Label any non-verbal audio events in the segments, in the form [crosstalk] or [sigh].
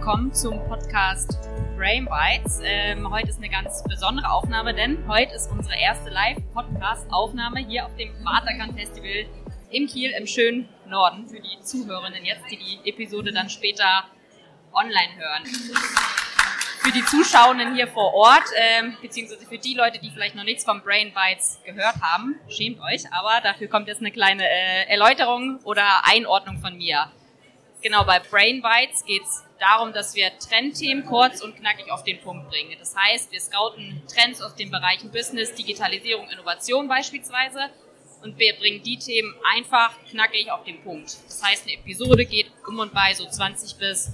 willkommen zum Podcast Brain Bites. Ähm, heute ist eine ganz besondere Aufnahme, denn heute ist unsere erste Live-Podcast-Aufnahme hier auf dem Vaterkant Festival in Kiel im schönen Norden für die Zuhörerinnen jetzt, die die Episode dann später online hören. Für die Zuschauenden hier vor Ort, ähm, beziehungsweise für die Leute, die vielleicht noch nichts vom Brain Bites gehört haben, schämt euch, aber dafür kommt jetzt eine kleine äh, Erläuterung oder Einordnung von mir. Genau, bei Brain Bites geht es darum, dass wir Trendthemen kurz und knackig auf den Punkt bringen. Das heißt, wir scouten Trends aus den Bereichen Business, Digitalisierung, Innovation beispielsweise und wir bringen die Themen einfach knackig auf den Punkt. Das heißt, eine Episode geht um und bei so 20 bis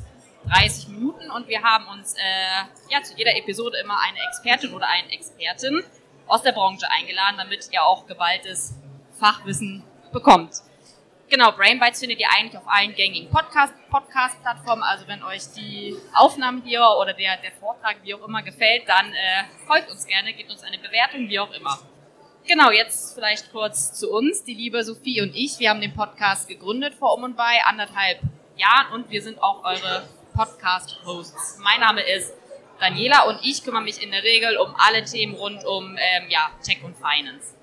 30 Minuten und wir haben uns äh, ja zu jeder Episode immer eine Expertin oder einen Expertin aus der Branche eingeladen, damit ihr auch geballtes Fachwissen bekommt. Genau, Brainbites findet ihr eigentlich auf allen gängigen Podcast-Plattformen. also wenn euch die Aufnahme hier oder der, der Vortrag wie auch immer gefällt, dann äh, folgt uns gerne, gebt uns eine Bewertung, wie auch immer. Genau, jetzt vielleicht kurz zu uns. Die liebe Sophie und ich, wir haben den Podcast gegründet vor um und bei anderthalb Jahren und wir sind auch eure Podcast-Hosts. Mein Name ist Daniela und ich kümmere mich in der Regel um alle Themen rund um ähm, ja, Tech und Finance.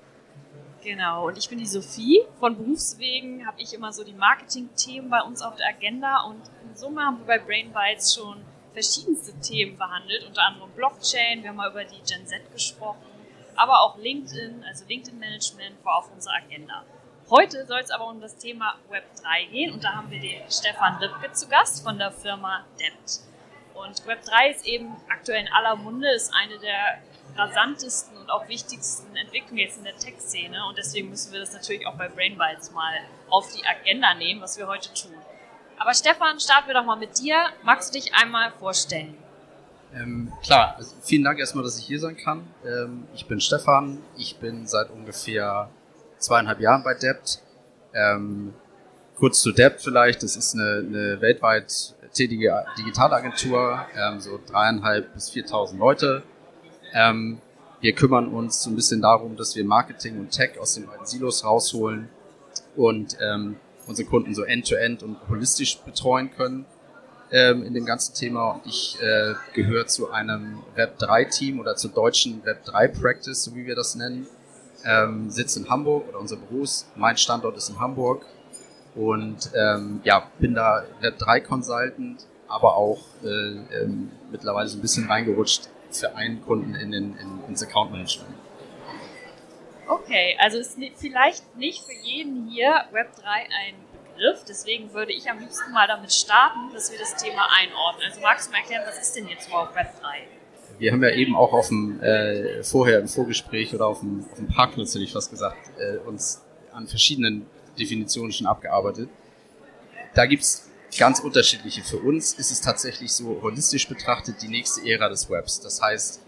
Genau, und ich bin die Sophie. Von Berufswegen habe ich immer so die Marketing-Themen bei uns auf der Agenda und in Summe haben wir bei Brain Bites schon verschiedenste Themen behandelt, unter anderem Blockchain, wir haben mal über die Gen Z gesprochen, aber auch LinkedIn, also LinkedIn-Management war auf unserer Agenda. Heute soll es aber um das Thema Web3 gehen und da haben wir den Stefan Lipke zu Gast von der Firma Debt. Und Web3 ist eben aktuell in aller Munde, ist eine der rasantesten und auch wichtigsten Entwicklungen jetzt in der Tech-Szene. Und deswegen müssen wir das natürlich auch bei Brainbites mal auf die Agenda nehmen, was wir heute tun. Aber Stefan, starten wir doch mal mit dir. Magst du dich einmal vorstellen? Ähm, klar, also vielen Dank erstmal, dass ich hier sein kann. Ähm, ich bin Stefan. Ich bin seit ungefähr zweieinhalb Jahren bei Debt. Ähm, kurz zu Debt vielleicht. Das ist eine, eine weltweit tätige Digitalagentur, ähm, so dreieinhalb bis viertausend Leute ähm, wir kümmern uns so ein bisschen darum, dass wir Marketing und Tech aus den beiden Silos rausholen und ähm, unsere Kunden so end-to-end -end und holistisch betreuen können ähm, in dem ganzen Thema. Und ich äh, gehöre zu einem Web3-Team oder zur deutschen Web3-Practice, so wie wir das nennen. Ähm, Sitz in Hamburg oder unser ist, mein Standort ist in Hamburg. Und ähm, ja, bin da Web3-Consultant, aber auch äh, ähm, mittlerweile so ein bisschen reingerutscht für einen Kunden in den, in, ins Account Management. Okay, also ist vielleicht nicht für jeden hier Web3 ein Begriff, deswegen würde ich am liebsten mal damit starten, dass wir das Thema einordnen. Also magst du mal erklären, was ist denn jetzt überhaupt Web3? Wir haben ja eben auch auf dem, äh, vorher im Vorgespräch oder auf dem, auf dem Parkplatz, hätte ich fast gesagt, äh, uns an verschiedenen Definitionen schon abgearbeitet. Da gibt's ganz unterschiedliche. Für uns ist es tatsächlich so holistisch betrachtet die nächste Ära des Webs. Das heißt,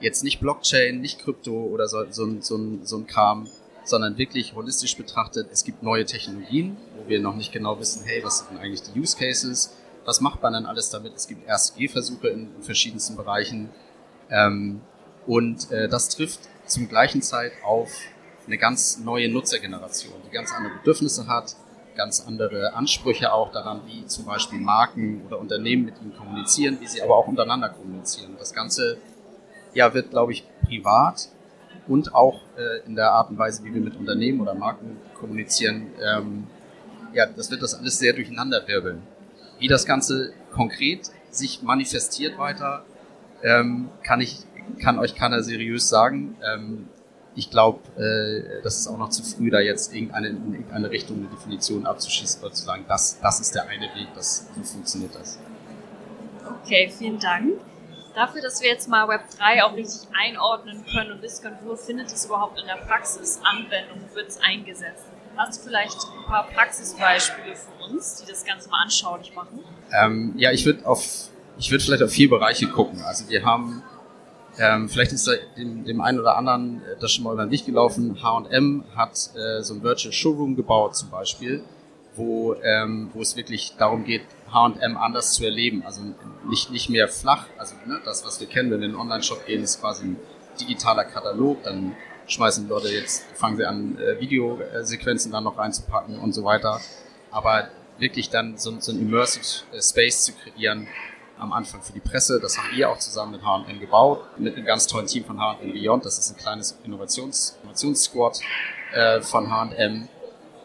jetzt nicht Blockchain, nicht Krypto oder so, so, so, so ein Kram, sondern wirklich holistisch betrachtet, es gibt neue Technologien, wo wir noch nicht genau wissen, hey, was sind eigentlich die Use Cases, was macht man dann alles damit? Es gibt RSG-Versuche in, in, verschiedensten Bereichen ähm, und äh, das trifft zum gleichen Zeit auf eine ganz neue Nutzergeneration, die ganz andere Bedürfnisse hat, ganz andere Ansprüche auch daran, wie zum Beispiel Marken oder Unternehmen mit ihnen kommunizieren, wie sie aber auch untereinander kommunizieren. Das Ganze ja, wird, glaube ich, privat und auch äh, in der Art und Weise, wie wir mit Unternehmen oder Marken kommunizieren, ähm, ja, das wird das alles sehr durcheinander wirbeln. Wie das Ganze konkret sich manifestiert weiter, ähm, kann ich, kann euch keiner seriös sagen. Ähm, ich glaube, äh, das ist auch noch zu früh, da jetzt irgendeine, in irgendeine Richtung eine Definition abzuschießen oder zu sagen, das, das ist der eine Weg, das, so funktioniert das. Okay, vielen Dank. Dafür, dass wir jetzt mal Web3 auch richtig einordnen können und wissen können, wo findet es überhaupt in der Praxis Anwendung, wird es eingesetzt. Hast du vielleicht ein paar Praxisbeispiele für uns, die das Ganze mal anschaulich machen? Ähm, ja, ich würde auf, ich würde vielleicht auf vier Bereiche gucken. Also wir haben ähm, vielleicht ist da dem, dem einen oder anderen äh, das schon mal über den Weg gelaufen. H&M hat äh, so ein Virtual Showroom gebaut zum Beispiel, wo, ähm, wo es wirklich darum geht, H&M anders zu erleben. Also nicht, nicht mehr flach, also ne, das, was wir kennen, wenn wir in den Online-Shop gehen, ist quasi ein digitaler Katalog, dann schmeißen Leute jetzt, fangen sie an, äh, Videosequenzen dann noch reinzupacken und so weiter. Aber wirklich dann so, so ein Immersive äh, Space zu kreieren, am Anfang für die Presse. Das haben wir auch zusammen mit H&M gebaut, mit einem ganz tollen Team von H&M Beyond. Das ist ein kleines Innovations, Innovationssquad äh, von H&M.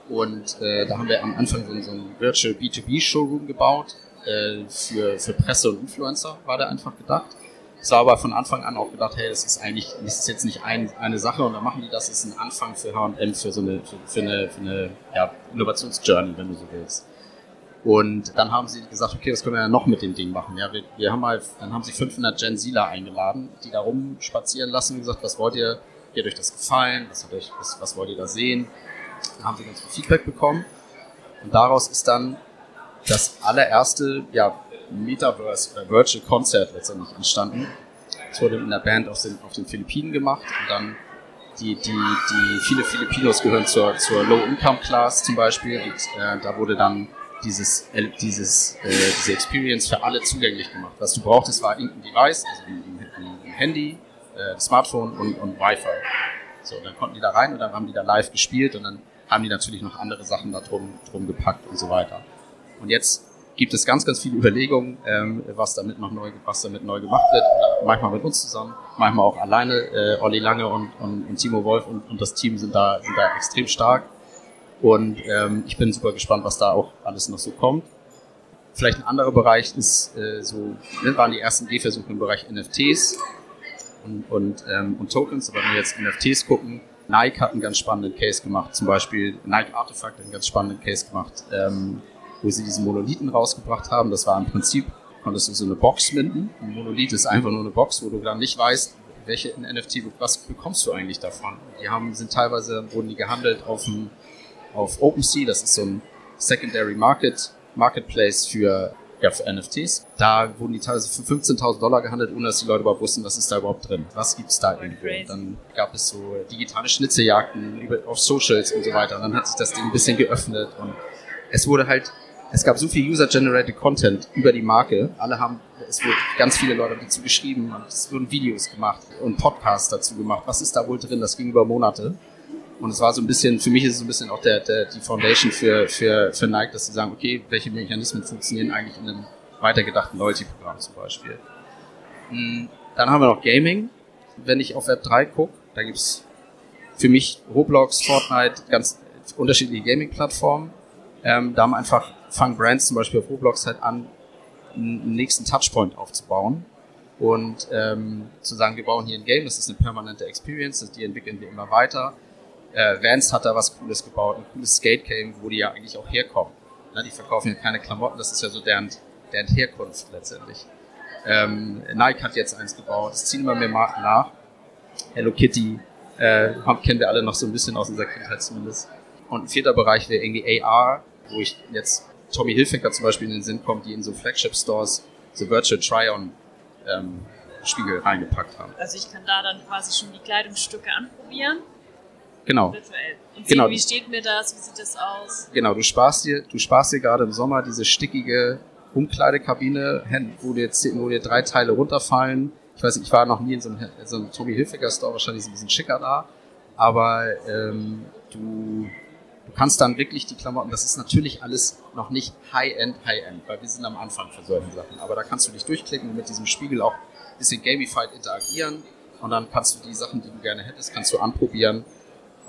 Und äh, da haben wir am Anfang so, so ein Virtual B2B Showroom gebaut. Äh, für, für Presse und Influencer war der einfach gedacht. Es war aber von Anfang an auch gedacht, hey, das ist eigentlich, das ist jetzt nicht ein, eine Sache und dann machen die das, das ist ein Anfang für H&M, für so eine, für, für eine, für eine ja, Innovationsjourney, wenn du so willst. Und dann haben sie gesagt, okay, was können wir ja noch mit dem Ding machen? Ja, wir, wir haben halt, dann haben sie 500 Gen Zila eingeladen, die da rumspazieren lassen und gesagt, was wollt ihr, hat euch das gefallen? Was, euch, was, was wollt ihr da sehen? Dann haben sie ganz viel Feedback bekommen. Und daraus ist dann das allererste, ja, Metaverse oder Virtual Concert letztendlich entstanden. Es wurde in einer Band auf den, auf den Philippinen gemacht und dann die, die, die viele Filipinos gehören zur, zur Low-Income-Class zum Beispiel und äh, da wurde dann dieses, äh, dieses, äh, diese Experience für alle zugänglich gemacht. Was du brauchtest, war irgendein Device, also ein, ein, ein Handy, äh, Smartphone und, und Wi-Fi. So, dann konnten die da rein und dann haben die da live gespielt und dann haben die natürlich noch andere Sachen da drum, drum gepackt und so weiter. Und jetzt gibt es ganz, ganz viele Überlegungen, ähm, was damit noch neu, was damit neu gemacht wird. Manchmal mit uns zusammen, manchmal auch alleine. Äh, Olli Lange und, und, und Timo Wolf und, und das Team sind da, sind da extrem stark. Und ähm, ich bin super gespannt, was da auch alles noch so kommt. Vielleicht ein anderer Bereich ist äh, so, ne, waren die ersten Gehversuche im Bereich NFTs und, und, ähm, und Tokens. Aber wenn wir jetzt NFTs gucken, Nike hat einen ganz spannenden Case gemacht, zum Beispiel Nike Artifact hat einen ganz spannenden Case gemacht, ähm, wo sie diesen Monolithen rausgebracht haben. Das war im Prinzip, konntest du so eine Box minden. Ein Monolith ist einfach nur eine Box, wo du dann nicht weißt, welche NFT, was bekommst du eigentlich davon? Die haben, sind teilweise, wurden die gehandelt auf dem auf OpenSea, das ist so ein Secondary Market, Marketplace für, ja, für NFTs. Da wurden die teilweise für 15.000 Dollar gehandelt, ohne dass die Leute überhaupt wussten, was ist da überhaupt drin. Was gibt's da irgendwo? Und dann gab es so digitale Schnitzeljagden über, auf Socials und so weiter. Und dann hat sich das Ding ein bisschen geöffnet und es wurde halt, es gab so viel User-Generated Content über die Marke. Alle haben, es wurde ganz viele Leute dazu geschrieben und es wurden Videos gemacht und Podcasts dazu gemacht. Was ist da wohl drin? Das ging über Monate. Und es war so ein bisschen, für mich ist es so ein bisschen auch der, der, die Foundation für, für, für Nike, dass sie sagen, okay, welche Mechanismen funktionieren eigentlich in einem weitergedachten Loyalty-Programm zum Beispiel. Hm, dann haben wir noch Gaming. Wenn ich auf Web 3 gucke, da gibt's für mich Roblox, Fortnite, ganz unterschiedliche Gaming-Plattformen. Ähm, da haben einfach, fangen Brands zum Beispiel auf Roblox halt an, einen nächsten Touchpoint aufzubauen und ähm, zu sagen, wir bauen hier ein Game, das ist eine permanente Experience, die entwickeln wir immer weiter äh, Vans hat da was Cooles gebaut, ein cooles Skate Game, wo die ja eigentlich auch herkommen. Ne, die verkaufen ja keine Klamotten, das ist ja so deren, deren Herkunft letztendlich. Ähm, Nike hat jetzt eins gebaut, es ziehen immer mehr Marken nach. Hello Kitty äh, kennen wir alle noch so ein bisschen aus unserer Kindheit zumindest. Und ein vierter Bereich wäre irgendwie AR, wo ich jetzt Tommy Hilfiger zum Beispiel in den Sinn kommt, die in so Flagship Stores so Virtual Try-On ähm, Spiegel reingepackt haben. Also ich kann da dann quasi schon die Kleidungsstücke anprobieren Genau. Virtuell. Und genau. Wie steht mir das? Wie sieht das aus? Genau, du sparst dir, du sparst dir gerade im Sommer diese stickige Umkleidekabine, wo dir, wo dir drei Teile runterfallen. Ich weiß nicht, ich war noch nie in so einem, so einem Tommy Hilfiger Store, wahrscheinlich ist ein bisschen schicker da. Aber ähm, du, du kannst dann wirklich die Klamotten, das ist natürlich alles noch nicht High-End, High-End, weil wir sind am Anfang für solche Sachen. Aber da kannst du dich durchklicken und mit diesem Spiegel auch ein bisschen gamified interagieren. Und dann kannst du die Sachen, die du gerne hättest, kannst du anprobieren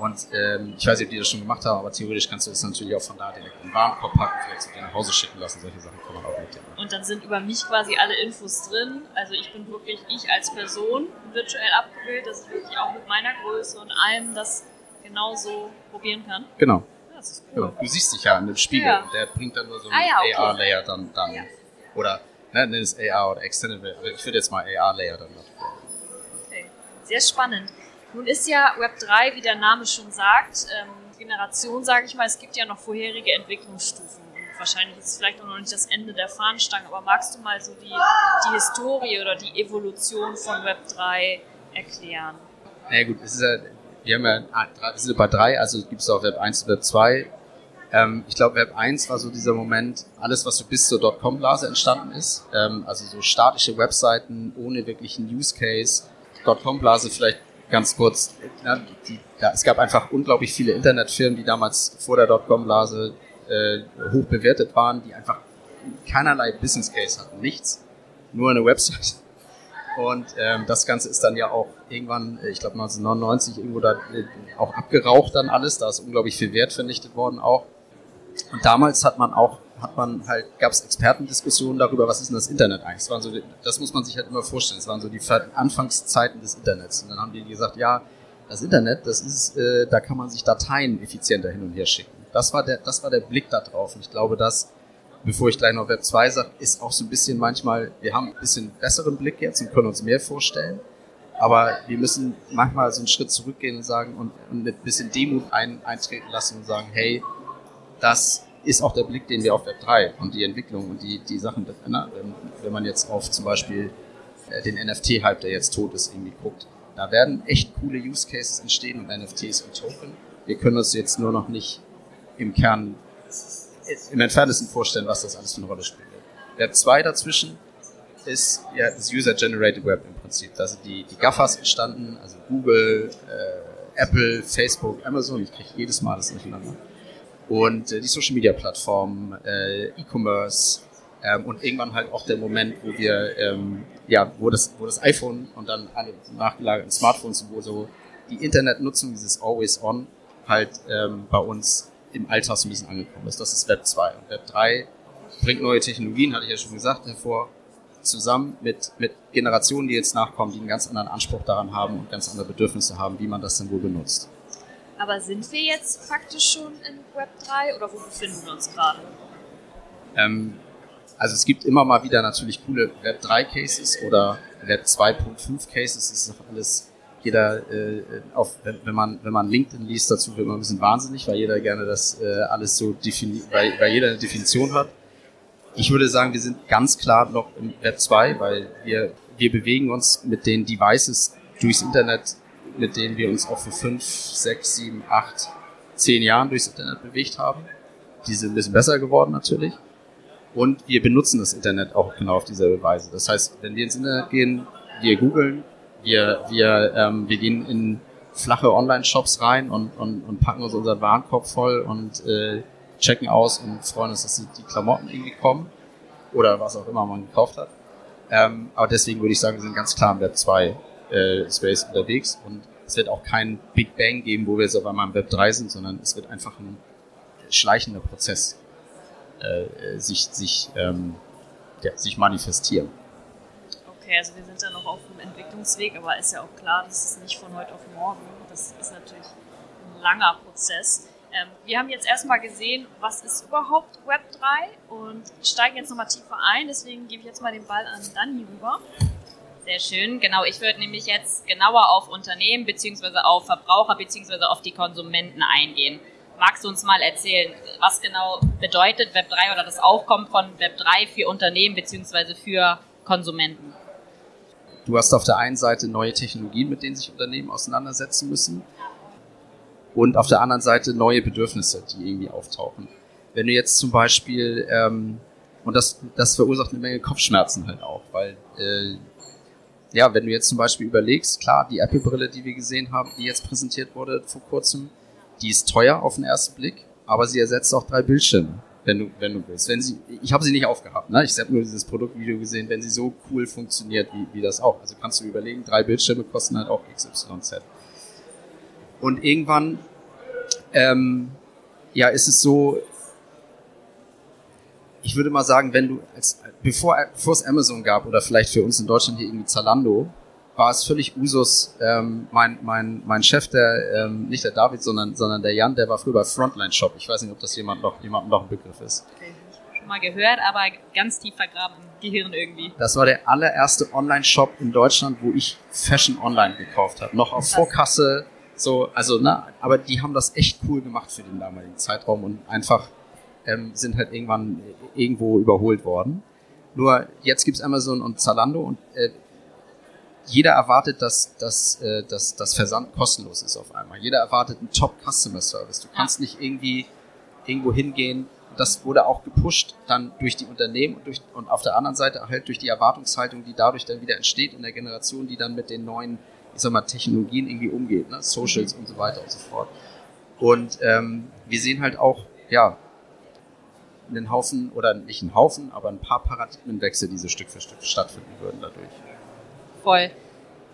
und ähm, ich weiß nicht, ob die das schon gemacht haben, aber theoretisch kannst du das natürlich auch von da direkt in den Warenkorb packen, vielleicht zu dir nach Hause schicken lassen. Solche Sachen kann man auch mit dir Und dann sind über mich quasi alle Infos drin. Also ich bin wirklich ich als Person virtuell abgebildet, dass ich wirklich auch mit meiner Größe und allem das genauso probieren kann. Genau. Das ist cool. Ja, du siehst dich ja in dem Spiegel ja. und der bringt dann nur so einen ah, okay. AR-Layer dann, dann oder ne, nenn es AR oder Extended, ich würde jetzt mal AR-Layer dann noch. Okay, sehr spannend. Nun ist ja Web3, wie der Name schon sagt, ähm, Generation, sage ich mal, es gibt ja noch vorherige Entwicklungsstufen. Und wahrscheinlich ist es vielleicht auch noch nicht das Ende der Fahnenstange, aber magst du mal so die, die Historie oder die Evolution von Web3 erklären? Na ja, gut, es ist ja, wir haben ja, ah, wir sind bei drei, also gibt es auch Web 1 und Web 2. Ähm, ich glaube, Web 1 war so dieser Moment, alles, was so bis zur Dotcom-Blase entstanden ist. Ähm, also so statische Webseiten ohne wirklichen Use Case. Dotcom-Blase vielleicht ganz kurz, ja, die, ja, es gab einfach unglaublich viele Internetfirmen, die damals vor der Dotcom-Blase äh, hoch bewertet waren, die einfach keinerlei Business Case hatten, nichts. nur eine Website. Und ähm, das Ganze ist dann ja auch irgendwann, ich glaube 1999, irgendwo da äh, auch abgeraucht dann alles. Da ist unglaublich viel Wert vernichtet worden auch. Und damals hat man auch, hat man halt, gab es Expertendiskussionen darüber, was ist denn das Internet eigentlich? Das, waren so, das muss man sich halt immer vorstellen. Das waren so die Anfangszeiten des Internets. Und dann haben die gesagt, ja, das Internet, das ist, äh, da kann man sich Dateien effizienter hin und her schicken. Das war der, das war der Blick da drauf. Und ich glaube, dass bevor ich gleich noch Web 2 sage, ist auch so ein bisschen manchmal, wir haben ein bisschen besseren Blick jetzt und können uns mehr vorstellen. Aber wir müssen manchmal so einen Schritt zurückgehen und sagen und, und mit ein bisschen Demut ein, eintreten lassen und sagen, hey, das ist auch der Blick, den wir auf Web 3 und die Entwicklung und die, die Sachen, na, wenn man jetzt auf zum Beispiel äh, den NFT-Hype, der jetzt tot ist, irgendwie guckt, da werden echt coole Use Cases entstehen und NFTs und Token. Wir können uns jetzt nur noch nicht im Kern im entferntesten vorstellen, was das alles für eine Rolle spielt. Web 2 dazwischen ist ja das User-Generated Web im Prinzip. Da sind die, die GAFAs entstanden, also Google, äh, Apple, Facebook, Amazon, ich kriege jedes Mal das durcheinander. Und äh, die Social-Media-Plattformen, äh, E-Commerce ähm, und irgendwann halt auch der Moment, wo wir, ähm, ja, wo das, wo das iPhone und dann alle nachgelagerten Smartphones, wo so die Internetnutzung, dieses Always On, halt ähm, bei uns im Alltag so ein bisschen angekommen ist. Das ist Web 2. Und Web 3 bringt neue Technologien, hatte ich ja schon gesagt, hervor, zusammen mit, mit Generationen, die jetzt nachkommen, die einen ganz anderen Anspruch daran haben und ganz andere Bedürfnisse haben, wie man das denn wohl benutzt. Aber sind wir jetzt faktisch schon in Web 3 oder wo befinden wir uns gerade? Ähm, also es gibt immer mal wieder natürlich coole Web 3 Cases oder Web 2.5 Cases, das ist auch alles jeder, äh, auf, wenn man wenn man LinkedIn liest, dazu wird man ein bisschen wahnsinnig, weil jeder gerne das äh, alles so definiert, weil, weil jeder eine Definition hat. Ich würde sagen, wir sind ganz klar noch im Web 2, weil wir, wir bewegen uns mit den Devices durchs Internet, mit denen wir uns auch vor fünf, sechs, sieben, acht, zehn Jahren durchs Internet bewegt haben. Die sind ein bisschen besser geworden natürlich. Und wir benutzen das Internet auch genau auf dieselbe Weise. Das heißt, wenn wir ins Internet gehen, wir googeln, wir, wir, ähm, wir gehen in flache Online-Shops rein und, und, und packen uns unseren Warenkorb voll und äh, checken aus und freuen uns, dass die, Klamotten irgendwie kommen oder was auch immer man gekauft hat. Ähm, aber deswegen würde ich sagen, wir sind ganz klar im Web 2 äh, Space unterwegs und es wird auch kein Big Bang geben, wo wir jetzt auf einmal im Web 3 sind, sondern es wird einfach ein schleichender Prozess äh, sich, sich, ähm, ja, sich manifestieren okay, also wir sind ja noch auf dem Entwicklungsweg, aber ist ja auch klar, das ist nicht von heute auf morgen. Das ist natürlich ein langer Prozess. Ähm, wir haben jetzt erstmal gesehen, was ist überhaupt Web 3 und steigen jetzt nochmal tiefer ein. Deswegen gebe ich jetzt mal den Ball an Dani rüber. Sehr schön. Genau, ich würde nämlich jetzt genauer auf Unternehmen beziehungsweise auf Verbraucher beziehungsweise auf die Konsumenten eingehen. Magst du uns mal erzählen, was genau bedeutet Web 3 oder das Aufkommen von Web 3 für Unternehmen beziehungsweise für Konsumenten? Du hast auf der einen Seite neue Technologien, mit denen sich Unternehmen auseinandersetzen müssen und auf der anderen Seite neue Bedürfnisse, die irgendwie auftauchen. Wenn du jetzt zum Beispiel, ähm, und das, das verursacht eine Menge Kopfschmerzen halt auch, weil, äh, ja, wenn du jetzt zum Beispiel überlegst, klar, die Apple-Brille, die wir gesehen haben, die jetzt präsentiert wurde vor kurzem, die ist teuer auf den ersten Blick, aber sie ersetzt auch drei Bildschirme wenn du, wenn du willst. Wenn sie, ich habe sie nicht aufgehabt, ne? Ich habe nur dieses Produktvideo gesehen, wenn sie so cool funktioniert, wie, wie das auch. Also kannst du überlegen, drei Bildschirme kosten halt auch XYZ. Und irgendwann, ähm, ja, ist es so, ich würde mal sagen, wenn du, als, bevor, bevor es Amazon gab oder vielleicht für uns in Deutschland hier irgendwie Zalando, war es völlig Usus. Ähm, mein, mein, mein Chef, der, ähm, nicht der David, sondern, sondern der Jan, der war früher bei Frontline Shop. Ich weiß nicht, ob das jemand noch, jemand noch ein Begriff ist. Okay, schon mal gehört, aber ganz tief vergraben im Gehirn irgendwie. Das war der allererste Online-Shop in Deutschland, wo ich Fashion online gekauft habe. Noch auf Vorkasse, so, also, ne, aber die haben das echt cool gemacht für den damaligen Zeitraum und einfach ähm, sind halt irgendwann irgendwo überholt worden. Nur jetzt gibt's Amazon und Zalando und äh, jeder erwartet, dass, dass, äh, dass das Versand kostenlos ist auf einmal. Jeder erwartet einen Top-Customer-Service. Du kannst nicht irgendwie irgendwo hingehen. Das wurde auch gepusht dann durch die Unternehmen und, durch, und auf der anderen Seite halt durch die Erwartungshaltung, die dadurch dann wieder entsteht in der Generation, die dann mit den neuen, ich sag mal, Technologien irgendwie umgeht, ne? Socials mhm. und so weiter und so fort. Und ähm, wir sehen halt auch, ja, einen Haufen, oder nicht einen Haufen, aber ein paar Paradigmenwechsel, die so Stück für Stück stattfinden würden dadurch. Voll.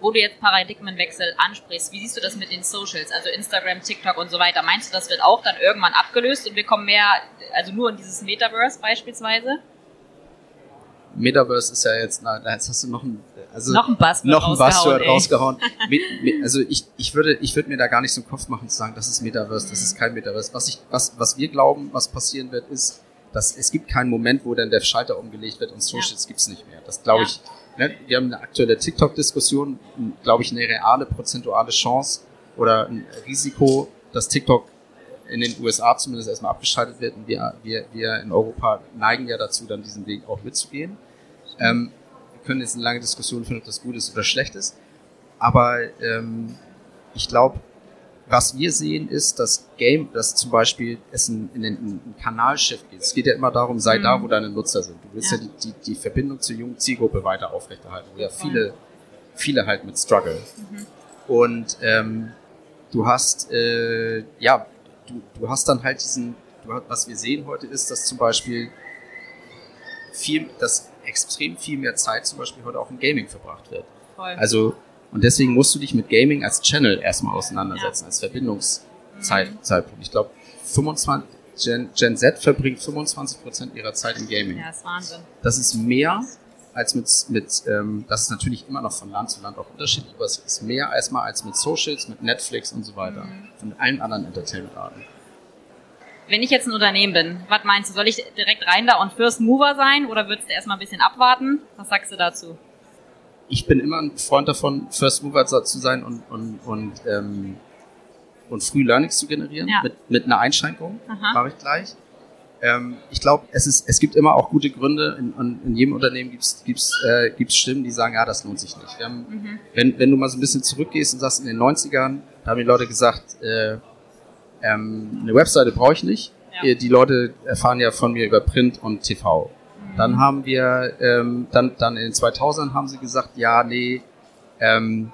Wo du jetzt Paradigmenwechsel ansprichst, wie siehst du das mit den Socials, also Instagram, TikTok und so weiter? Meinst du, das wird auch dann irgendwann abgelöst und wir kommen mehr, also nur in dieses Metaverse beispielsweise? Metaverse ist ja jetzt, na, jetzt hast du noch ein, also noch ein Buzzword noch ein rausgehauen. rausgehauen. [laughs] also ich, ich würde, ich würde mir da gar nicht so einen Kopf machen zu sagen, das ist Metaverse, das ist kein Metaverse. Was ich, was, was wir glauben, was passieren wird, ist, dass es gibt keinen Moment, wo dann der Schalter umgelegt wird und Socials ja. gibt's nicht mehr. Das glaube ich. Ne, wir haben eine aktuelle TikTok-Diskussion, glaube ich, eine reale prozentuale Chance oder ein Risiko, dass TikTok in den USA zumindest erstmal abgeschaltet wird. Und wir, wir, wir in Europa neigen ja dazu, dann diesen Weg auch mitzugehen. Ähm, wir können jetzt eine lange Diskussion führen, ob das gut ist oder schlecht ist. Aber ähm, ich glaube, was wir sehen, ist, dass Game, dass zum Beispiel es in, in den Kanalshift geht. Es geht ja immer darum, sei mhm. da, wo deine Nutzer sind. Du willst ja, ja die, die, die, Verbindung zur jungen Zielgruppe weiter aufrechterhalten, wo ja viele, viele halt mit struggle. Mhm. Und ähm, du hast, äh, ja, du, du hast dann halt diesen, du, was wir sehen heute ist, dass zum Beispiel viel, dass extrem viel mehr Zeit zum Beispiel heute auch im Gaming verbracht wird. Voll. Also, und deswegen musst du dich mit Gaming als Channel erstmal auseinandersetzen, als Verbindungszeitpunkt. Mhm. Ich glaube, 25, Gen, Gen Z verbringt 25% ihrer Zeit im Gaming. Ja, das ist Wahnsinn. Das ist mehr als mit, mit ähm, das ist natürlich immer noch von Land zu Land auch unterschiedlich, aber es ist mehr als mal als mit Socials, mit Netflix und so weiter, mhm. von allen anderen Entertainment-Arten. Wenn ich jetzt ein Unternehmen bin, was meinst du, soll ich direkt rein da und First Mover sein oder würdest du erstmal ein bisschen abwarten? Was sagst du dazu? Ich bin immer ein Freund davon, First Mover zu sein und, und, und, ähm, und früh Learnings zu generieren, ja. mit, mit einer Einschränkung, mache ich gleich. Ähm, ich glaube, es, ist, es gibt immer auch gute Gründe. In, in, in jedem Unternehmen gibt es gibt's, äh, gibt's Stimmen, die sagen, ja, das lohnt sich nicht. Haben, mhm. wenn, wenn du mal so ein bisschen zurückgehst und sagst, in den 90ern, da haben die Leute gesagt, äh, ähm, eine Webseite brauche ich nicht. Ja. Die Leute erfahren ja von mir über Print und TV. Mhm. Dann haben wir, ähm, dann, dann in den 2000ern haben sie gesagt, ja, nee, ähm,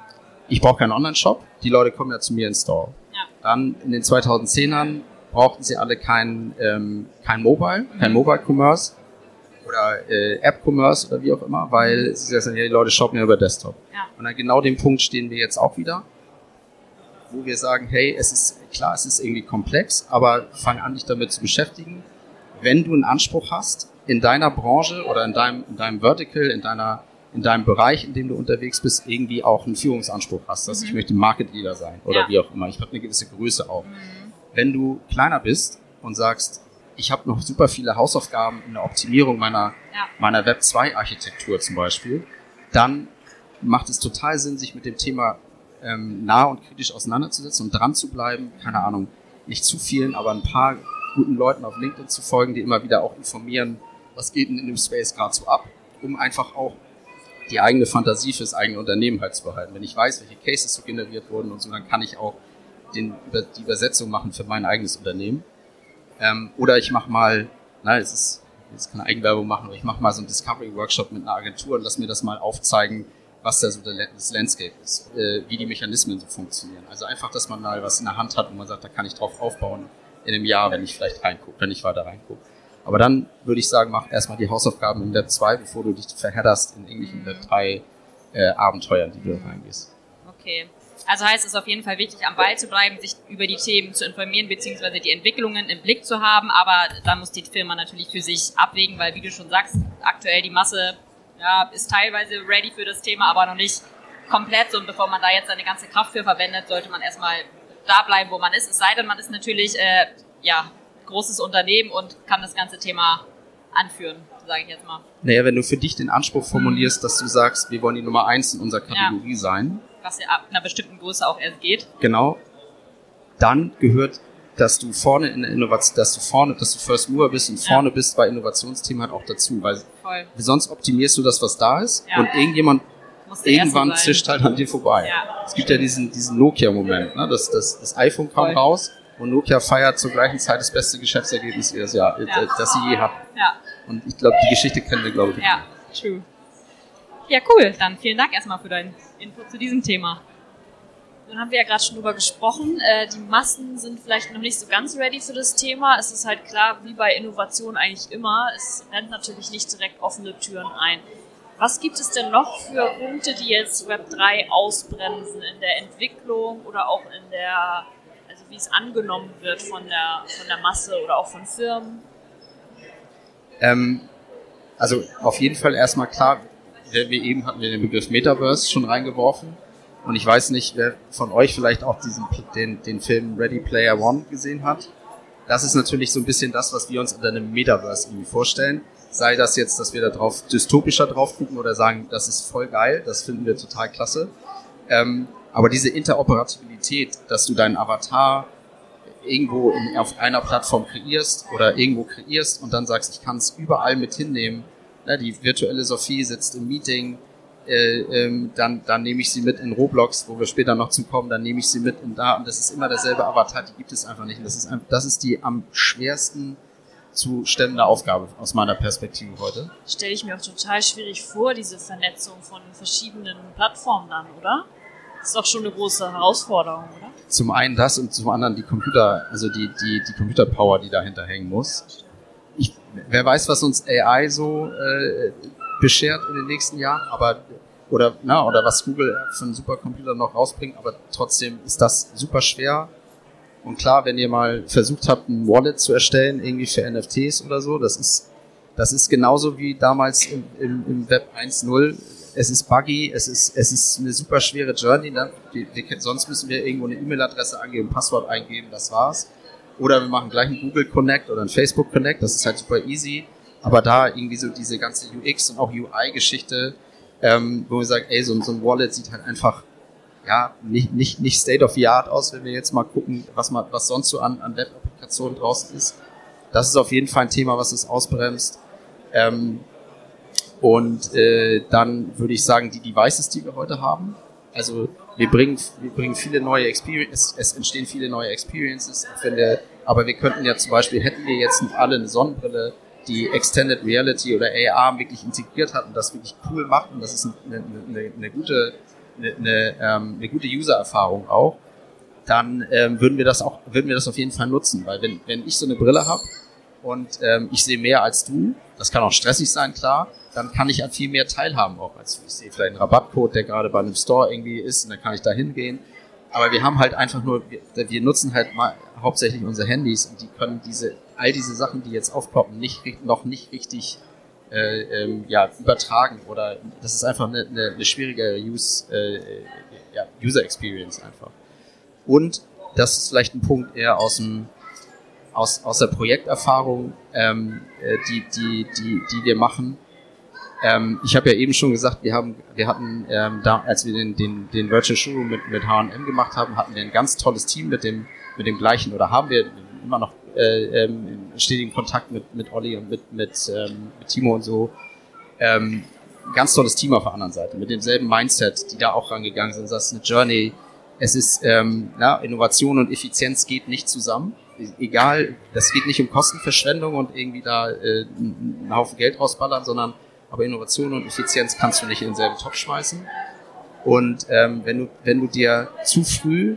ich brauche keinen Online-Shop. Die Leute kommen ja zu mir ins Store. Ja. Dann in den 2010ern brauchten sie alle kein, ähm, kein Mobile, kein mhm. Mobile Commerce oder äh, App Commerce oder wie auch immer, weil mhm. sie sagen, ja, die Leute shoppen ja über Desktop. Ja. Und an genau dem Punkt stehen wir jetzt auch wieder, wo wir sagen, hey, es ist klar, es ist irgendwie komplex, aber fang an, dich damit zu beschäftigen. Wenn du einen Anspruch hast, in deiner Branche oder in deinem, in deinem Vertical, in deiner in deinem Bereich, in dem du unterwegs bist, irgendwie auch einen Führungsanspruch hast. Dass mhm. ich möchte Market Leader sein oder ja. wie auch immer. Ich habe eine gewisse Größe auch. Mhm wenn du kleiner bist und sagst, ich habe noch super viele Hausaufgaben in der Optimierung meiner, ja. meiner Web 2 Architektur zum Beispiel, dann macht es total Sinn, sich mit dem Thema ähm, nah und kritisch auseinanderzusetzen und dran zu bleiben. Keine Ahnung, nicht zu vielen, aber ein paar guten Leuten auf LinkedIn zu folgen, die immer wieder auch informieren, was geht denn in dem Space gerade so ab, um einfach auch die eigene Fantasie fürs eigene Unternehmen halt zu behalten. Wenn ich weiß, welche Cases so generiert wurden und so, dann kann ich auch den, die Übersetzung machen für mein eigenes Unternehmen. Ähm, oder ich mache mal, na, es ist jetzt keine Eigenwerbung machen, aber ich mache mal so einen Discovery-Workshop mit einer Agentur und lass mir das mal aufzeigen, was da so das Landscape ist, äh, wie die Mechanismen so funktionieren. Also einfach, dass man mal was in der Hand hat und man sagt, da kann ich drauf aufbauen in einem Jahr, wenn ich vielleicht reingucke, wenn ich weiter reingucke. Aber dann würde ich sagen, mach erstmal die Hausaufgaben im Web 2, bevor du dich verhedderst in irgendwelchen mhm. Web 3 äh, Abenteuern, die du reingehst. Okay. Also heißt es auf jeden Fall wichtig, am Ball zu bleiben, sich über die Themen zu informieren, beziehungsweise die Entwicklungen im Blick zu haben. Aber da muss die Firma natürlich für sich abwägen, weil wie du schon sagst, aktuell die Masse ja, ist teilweise ready für das Thema, aber noch nicht komplett. Und bevor man da jetzt seine ganze Kraft für verwendet, sollte man erstmal da bleiben, wo man ist. Es sei denn, man ist natürlich äh, ja großes Unternehmen und kann das ganze Thema anführen, sage ich jetzt mal. Naja, wenn du für dich den Anspruch formulierst, dass du sagst, wir wollen die Nummer eins in unserer Kategorie ja. sein, was ja ab einer bestimmten Größe auch erst geht. Genau. Dann gehört, dass du vorne in der Innovation, dass du vorne, dass du First Mover bist und vorne ja. bist bei Innovationsthemen halt auch dazu, weil Voll. sonst optimierst du das, was da ist ja. und irgendjemand irgendwann zischt halt an dir vorbei. Es gibt ja diesen, diesen Nokia-Moment, ne? das, das, das iPhone kam Voll. raus und Nokia feiert zur gleichen Zeit das beste Geschäftsergebnis das, Jahr, ja. das sie je hatten. Ja. Und ich glaube, die Geschichte kennen wir, glaube ich. Ja, true. Ja, cool. Dann vielen Dank erstmal für deinen Input zu diesem Thema. Dann haben wir ja gerade schon drüber gesprochen. Äh, die Massen sind vielleicht noch nicht so ganz ready für das Thema. Es ist halt klar, wie bei Innovation eigentlich immer, es rennt natürlich nicht direkt offene Türen ein. Was gibt es denn noch für Punkte, die jetzt Web 3 ausbremsen in der Entwicklung oder auch in der, wie es angenommen wird von der, von der Masse oder auch von Firmen? Ähm, also auf jeden Fall erstmal klar, wir eben hatten wir den Begriff Metaverse schon reingeworfen. Und ich weiß nicht, wer von euch vielleicht auch diesen, den, den Film Ready Player One gesehen hat. Das ist natürlich so ein bisschen das, was wir uns unter einem Metaverse irgendwie vorstellen. Sei das jetzt, dass wir da drauf dystopischer drauf gucken oder sagen, das ist voll geil, das finden wir total klasse. Ähm, aber diese Interoperabilität, dass du deinen Avatar irgendwo in, auf einer Plattform kreierst oder irgendwo kreierst und dann sagst, ich kann es überall mit hinnehmen. Ja, die virtuelle Sophie sitzt im Meeting, äh, ähm, dann, dann nehme ich sie mit in Roblox, wo wir später noch zukommen, dann nehme ich sie mit in da und das ist immer derselbe Avatar, die gibt es einfach nicht. Und das ist, das ist die am schwersten zu stemmende Aufgabe aus meiner Perspektive heute. Stelle ich mir auch total schwierig vor, diese Vernetzung von verschiedenen Plattformen dann, oder? Das ist doch schon eine große Herausforderung, oder? Zum einen das und zum anderen die Computer, also die, die, die Computerpower, die dahinter hängen muss. Ich, wer weiß, was uns AI so äh, beschert in den nächsten Jahren, aber oder na, oder was Google für einen Supercomputer noch rausbringt, aber trotzdem ist das super schwer. Und klar, wenn ihr mal versucht habt, ein Wallet zu erstellen, irgendwie für NFTs oder so, das ist das ist genauso wie damals im, im, im Web 1.0. Es ist buggy, es ist, es ist eine super schwere Journey. Ne? Wir, wir, sonst müssen wir irgendwo eine E-Mail-Adresse angeben, Passwort eingeben, das war's. Oder wir machen gleich einen Google Connect oder einen Facebook Connect, das ist halt super easy aber da irgendwie so diese ganze UX und auch UI-Geschichte, ähm, wo wir sagen, ey, so, so ein Wallet sieht halt einfach ja, nicht, nicht, nicht State of the Art aus, wenn wir jetzt mal gucken, was, man, was sonst so an, an Web-Applikationen draußen ist. Das ist auf jeden Fall ein Thema, was es ausbremst. Ähm, und äh, dann würde ich sagen, die Devices, die wir heute haben. Also wir bringen, wir bringen viele neue Experiences, es entstehen viele neue Experiences, wir, aber wir könnten ja zum Beispiel, hätten wir jetzt alle eine Sonnenbrille, die Extended Reality oder AR wirklich integriert hat und das wirklich cool macht und das ist eine, eine, eine gute eine, eine, ähm, eine gute User-Erfahrung auch, dann ähm, würden wir das auch würden wir das auf jeden Fall nutzen, weil wenn wenn ich so eine Brille habe und ähm, ich sehe mehr als du, das kann auch stressig sein, klar, dann kann ich an viel mehr teilhaben auch als ich sehe vielleicht einen Rabattcode, der gerade bei einem Store irgendwie ist und dann kann ich da hingehen. Aber wir haben halt einfach nur, wir, wir nutzen halt mal hauptsächlich unsere Handys und die können diese all diese Sachen, die jetzt aufpoppen, nicht, noch nicht richtig äh, ähm, ja, übertragen oder das ist einfach eine, eine, eine schwierige Use, äh, ja, User Experience einfach. Und das ist vielleicht ein Punkt eher aus dem aus, aus der Projekterfahrung, ähm, äh, die, die, die, die wir machen. Ähm, ich habe ja eben schon gesagt, wir haben, wir hatten, ähm, da, als wir den, den, den Virtual Showroom mit, mit H&M gemacht haben, hatten wir ein ganz tolles Team mit dem, mit dem gleichen oder haben wir immer noch äh, ähm, stetigen Kontakt mit, mit Olli und mit, mit, ähm, mit Timo und so. Ähm, ganz tolles Team auf der anderen Seite, mit demselben Mindset, die da auch rangegangen sind. Das ist eine Journey. Es ist, ähm, na, Innovation und Effizienz geht nicht zusammen. Egal, das geht nicht um Kostenverschwendung und irgendwie da äh, einen Haufen Geld rausballern, sondern aber Innovation und Effizienz kannst du nicht in denselben Topf schmeißen. Und ähm, wenn du wenn du dir zu früh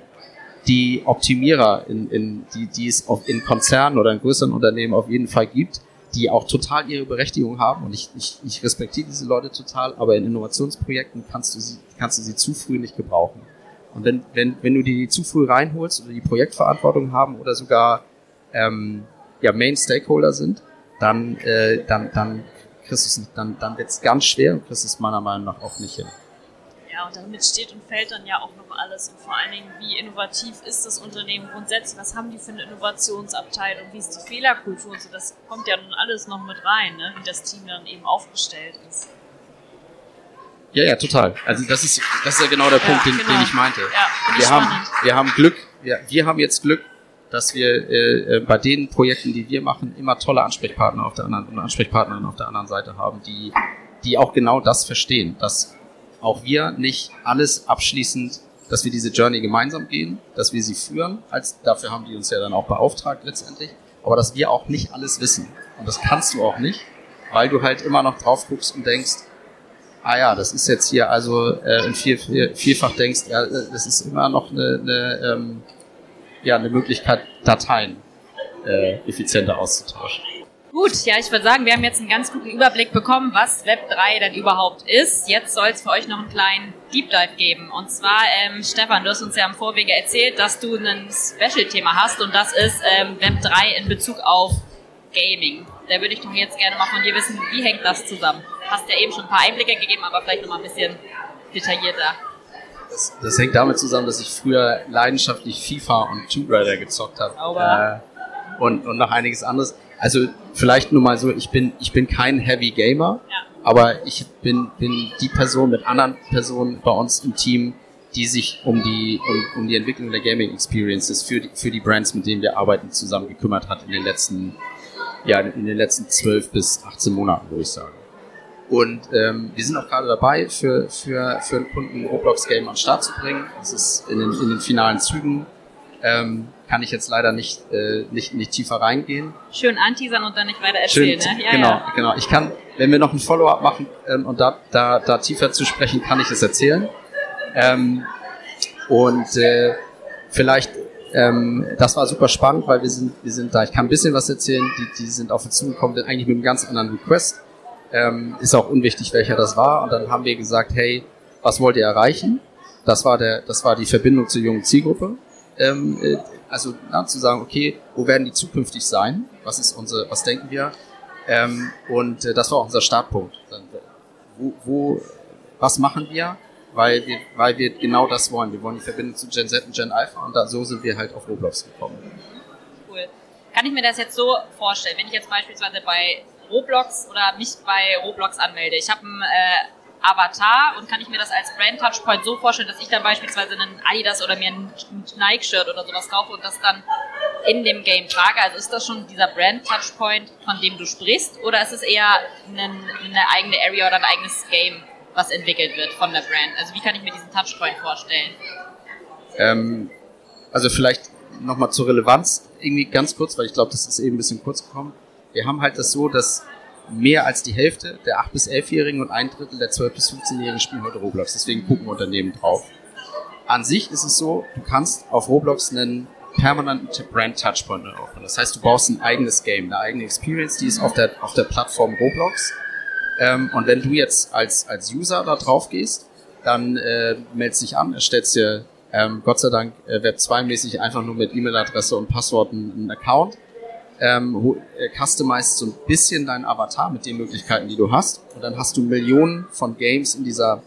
die Optimierer, in, in, die, die es auf, in Konzernen oder in größeren Unternehmen auf jeden Fall gibt, die auch total ihre Berechtigung haben. Und ich, ich, ich respektiere diese Leute total, aber in Innovationsprojekten kannst du sie, kannst du sie zu früh nicht gebrauchen. Und wenn, wenn, wenn du die zu früh reinholst oder die Projektverantwortung haben oder sogar ähm, ja, Main Stakeholder sind, dann, äh, dann, dann dann, dann wird es ganz schwer und kriegst es meiner Meinung nach auch nicht hin. Ja, und damit steht und fällt dann ja auch noch alles. Und vor allen Dingen, wie innovativ ist das Unternehmen grundsätzlich? Was haben die für eine Innovationsabteilung? Wie ist die Fehlerkultur? Und so, das kommt ja nun alles noch mit rein, ne? wie das Team dann eben aufgestellt ist. Ja, ja, total. Also das ist, das ist ja genau der Punkt, ja, den, genau. den, ich meinte. Ja, wir, haben, wir haben Glück, wir, wir haben jetzt Glück, dass wir äh, äh, bei den Projekten, die wir machen, immer tolle Ansprechpartner auf der anderen und Ansprechpartnerinnen auf der anderen Seite haben, die, die auch genau das verstehen, dass auch wir nicht alles abschließend, dass wir diese Journey gemeinsam gehen, dass wir sie führen, als dafür haben die uns ja dann auch beauftragt letztendlich, aber dass wir auch nicht alles wissen. Und das kannst du auch nicht, weil du halt immer noch drauf guckst und denkst, ah ja, das ist jetzt hier also äh, in vier, vier, vielfach denkst, ja, das ist immer noch eine, eine, ähm, ja, eine Möglichkeit, Dateien äh, effizienter auszutauschen. Gut, ja, ich würde sagen, wir haben jetzt einen ganz guten Überblick bekommen, was Web 3 denn überhaupt ist. Jetzt soll es für euch noch einen kleinen Deep Dive geben. Und zwar, ähm, Stefan, du hast uns ja am Vorwege erzählt, dass du ein Special-Thema hast und das ist ähm, Web 3 in Bezug auf Gaming. Da würde ich doch jetzt gerne mal von dir wissen, wie hängt das zusammen? Hast ja eben schon ein paar Einblicke gegeben, aber vielleicht noch mal ein bisschen detaillierter. Das, das hängt damit zusammen, dass ich früher leidenschaftlich FIFA und Tomb Raider gezockt habe. Äh, und, und noch einiges anderes. Also vielleicht nur mal so, ich bin, ich bin kein Heavy Gamer, ja. aber ich bin, bin die Person mit anderen Personen bei uns im Team, die sich um die, um, um die Entwicklung der Gaming Experiences für die, für die Brands, mit denen wir arbeiten, zusammen gekümmert hat in den letzten, ja, in den letzten zwölf bis 18 Monaten, würde ich sagen. Und ähm, wir sind auch gerade dabei, für, für, für einen Kunden ein Roblox-Game an den Start zu bringen. Das ist in den, in den finalen Zügen. Ähm, kann ich jetzt leider nicht, äh, nicht, nicht tiefer reingehen. Schön anteasern und dann nicht weiter erzählen, Schön, ne? Ja, genau, ja. genau. Ich kann, wenn wir noch ein Follow-up machen ähm, und da, da, da tiefer zu sprechen, kann ich es erzählen. Ähm, und äh, vielleicht, ähm, das war super spannend, weil wir sind, wir sind da, ich kann ein bisschen was erzählen, die, die sind auf uns zugekommen, eigentlich mit einem ganz anderen Request. Ähm, ist auch unwichtig, welcher das war. Und dann haben wir gesagt, hey, was wollt ihr erreichen? Das war der, das war die Verbindung zur jungen Zielgruppe. Ähm, äh, also na, zu sagen, okay, wo werden die zukünftig sein? Was ist unsere, was denken wir? Ähm, und äh, das war auch unser Startpunkt. Dann, wo, wo, was machen wir? Weil wir, weil wir genau das wollen. Wir wollen die Verbindung zu Gen Z und Gen Alpha und da, so sind wir halt auf Roblox gekommen. Cool. Kann ich mir das jetzt so vorstellen, wenn ich jetzt beispielsweise bei Roblox oder mich bei Roblox anmelde? Ich habe ein äh, Avatar und kann ich mir das als Brand Touchpoint so vorstellen, dass ich dann beispielsweise einen Adidas oder mir ein Nike-Shirt oder sowas kaufe und das dann in dem Game trage? Also ist das schon dieser Brand Touchpoint, von dem du sprichst, oder ist es eher eine, eine eigene Area oder ein eigenes Game, was entwickelt wird von der Brand? Also wie kann ich mir diesen Touchpoint vorstellen? Ähm, also vielleicht nochmal zur Relevanz irgendwie ganz kurz, weil ich glaube, das ist eben ein bisschen kurz gekommen. Wir haben halt das so, dass mehr als die Hälfte der 8- bis 11-Jährigen und ein Drittel der 12- bis 15-Jährigen spielen heute Roblox. Deswegen gucken Unternehmen drauf. An sich ist es so, du kannst auf Roblox einen permanenten Brand Touchpoint aufbauen. Das heißt, du baust ein eigenes Game, eine eigene Experience, die ist auf der, auf der Plattform Roblox. Ähm, und wenn du jetzt als, als User da drauf gehst, dann äh, meldest dich an, erstellst dir ähm, Gott sei Dank äh, Web 2-mäßig einfach nur mit E-Mail-Adresse und Passworten einen Account ähm, äh, customized so ein bisschen deinen Avatar mit den Möglichkeiten, die du hast. Und dann hast du Millionen von Games in dieser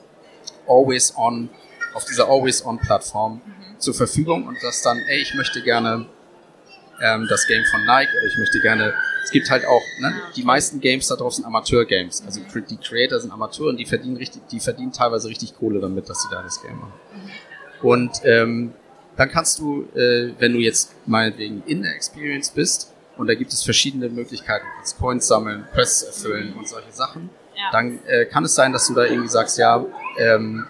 Always On, auf dieser Always On Plattform mhm. zur Verfügung und das dann, ey, ich möchte gerne ähm, das Game von Nike oder ich möchte gerne, es gibt halt auch, ne, die meisten Games da drauf sind Amateur-Games. Also die Creator sind Amateur und die verdienen richtig, die verdienen teilweise richtig Kohle damit, dass sie da das Game machen. Mhm. Und ähm, dann kannst du, äh, wenn du jetzt meinetwegen in der Experience bist, und da gibt es verschiedene Möglichkeiten. Du kannst Points sammeln, Quests erfüllen und solche Sachen. Ja. Dann äh, kann es sein, dass du da irgendwie sagst, ja, ähm,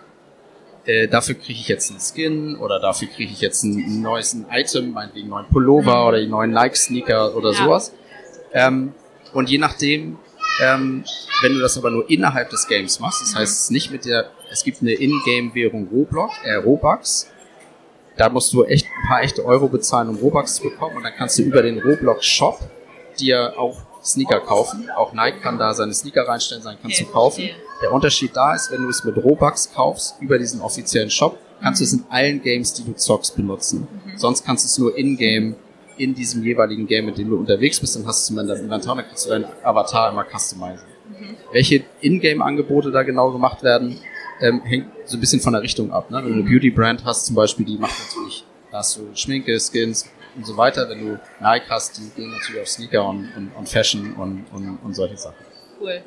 äh, dafür kriege ich jetzt einen Skin oder dafür kriege ich jetzt ein, ein neues ein Item, meinetwegen einen neuen Pullover mhm. oder einen neuen Nike-Sneaker oder ja. sowas. Ähm, und je nachdem, ähm, wenn du das aber nur innerhalb des Games machst, das mhm. heißt nicht mit der, es gibt eine In-Game-Währung Roblox, äh, Robux, da musst du echt ein paar echte Euro bezahlen, um Robux zu bekommen. Und dann kannst du über den Roblox Shop dir auch Sneaker kaufen. Auch Nike kann da seine Sneaker reinstellen, sein kannst okay, du kaufen. Okay. Der Unterschied da ist, wenn du es mit Robux kaufst, über diesen offiziellen Shop, kannst mhm. du es in allen Games, die du zockst, benutzen. Mhm. Sonst kannst du es nur in-game, in diesem jeweiligen Game, mit dem du unterwegs bist, dann hast du es in deinem Inventar, dann kannst du deinen Avatar immer customizen. Mhm. Welche In-Game-Angebote da genau gemacht werden, ähm, hängt so ein bisschen von der Richtung ab. Ne? Wenn du eine Beauty-Brand hast zum Beispiel, die macht natürlich, da hast du Schminke, Skins und so weiter. Wenn du Nike hast, die gehen natürlich auf Sneaker und, und, und Fashion und, und, und solche Sachen. Cool.